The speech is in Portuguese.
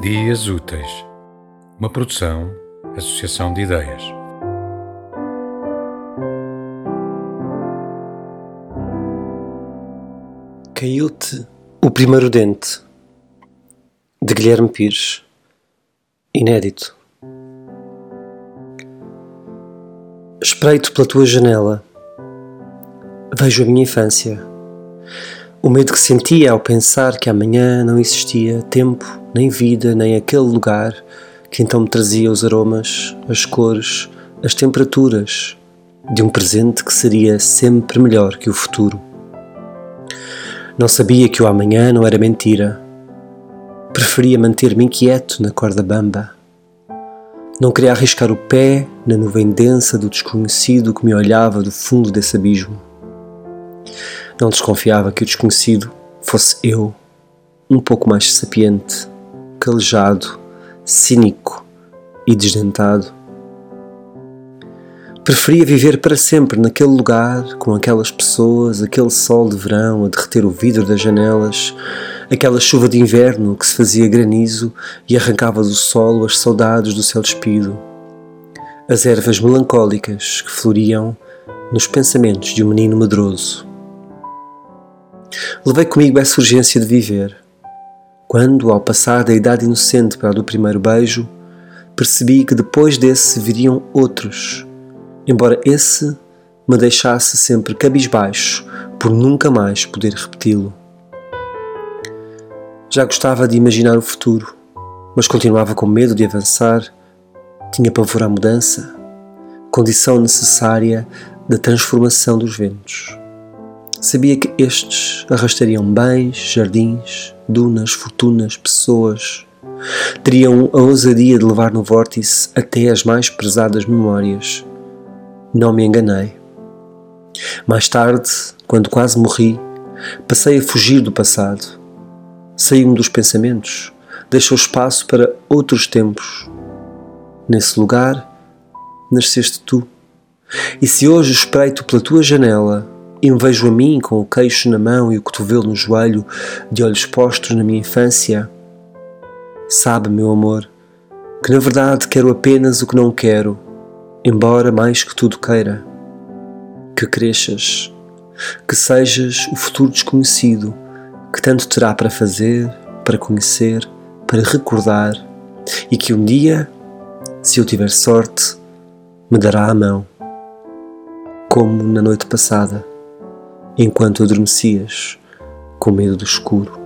Dias Úteis, uma produção, associação de ideias. Caiu-te o primeiro dente, de Guilherme Pires, inédito. Espreito pela tua janela, vejo a minha infância o medo que sentia ao pensar que amanhã não existia tempo, nem vida, nem aquele lugar que então me trazia os aromas, as cores, as temperaturas de um presente que seria sempre melhor que o futuro. Não sabia que o amanhã não era mentira. Preferia manter-me inquieto na corda bamba. Não queria arriscar o pé na nuvem densa do desconhecido que me olhava do fundo desse abismo. Não desconfiava que o desconhecido fosse eu, um pouco mais sapiente, calejado, cínico e desdentado. Preferia viver para sempre naquele lugar, com aquelas pessoas, aquele sol de verão a derreter o vidro das janelas, aquela chuva de inverno que se fazia granizo e arrancava do solo as saudades do céu despido, as ervas melancólicas que floriam nos pensamentos de um menino medroso. Levei comigo essa urgência de viver. Quando, ao passar da idade inocente para a do primeiro beijo, percebi que depois desse viriam outros, embora esse me deixasse sempre cabisbaixo por nunca mais poder repeti-lo. Já gostava de imaginar o futuro, mas continuava com medo de avançar. Tinha pavor à mudança, condição necessária da transformação dos ventos. Sabia que estes arrastariam bens, jardins, dunas, fortunas, pessoas. Teriam a ousadia de levar no vórtice até as mais pesadas memórias. Não me enganei. Mais tarde, quando quase morri, passei a fugir do passado. Saí-me dos pensamentos, deixou espaço para outros tempos. Nesse lugar, nasceste tu. E se hoje espreito pela tua janela e me vejo a mim com o queixo na mão e o cotovelo no joelho, de olhos postos na minha infância. Sabe, meu amor, que na verdade quero apenas o que não quero, embora mais que tudo queira. Que cresças, que sejas o futuro desconhecido que tanto terá para fazer, para conhecer, para recordar, e que um dia, se eu tiver sorte, me dará a mão, como na noite passada enquanto adormecias com medo do escuro.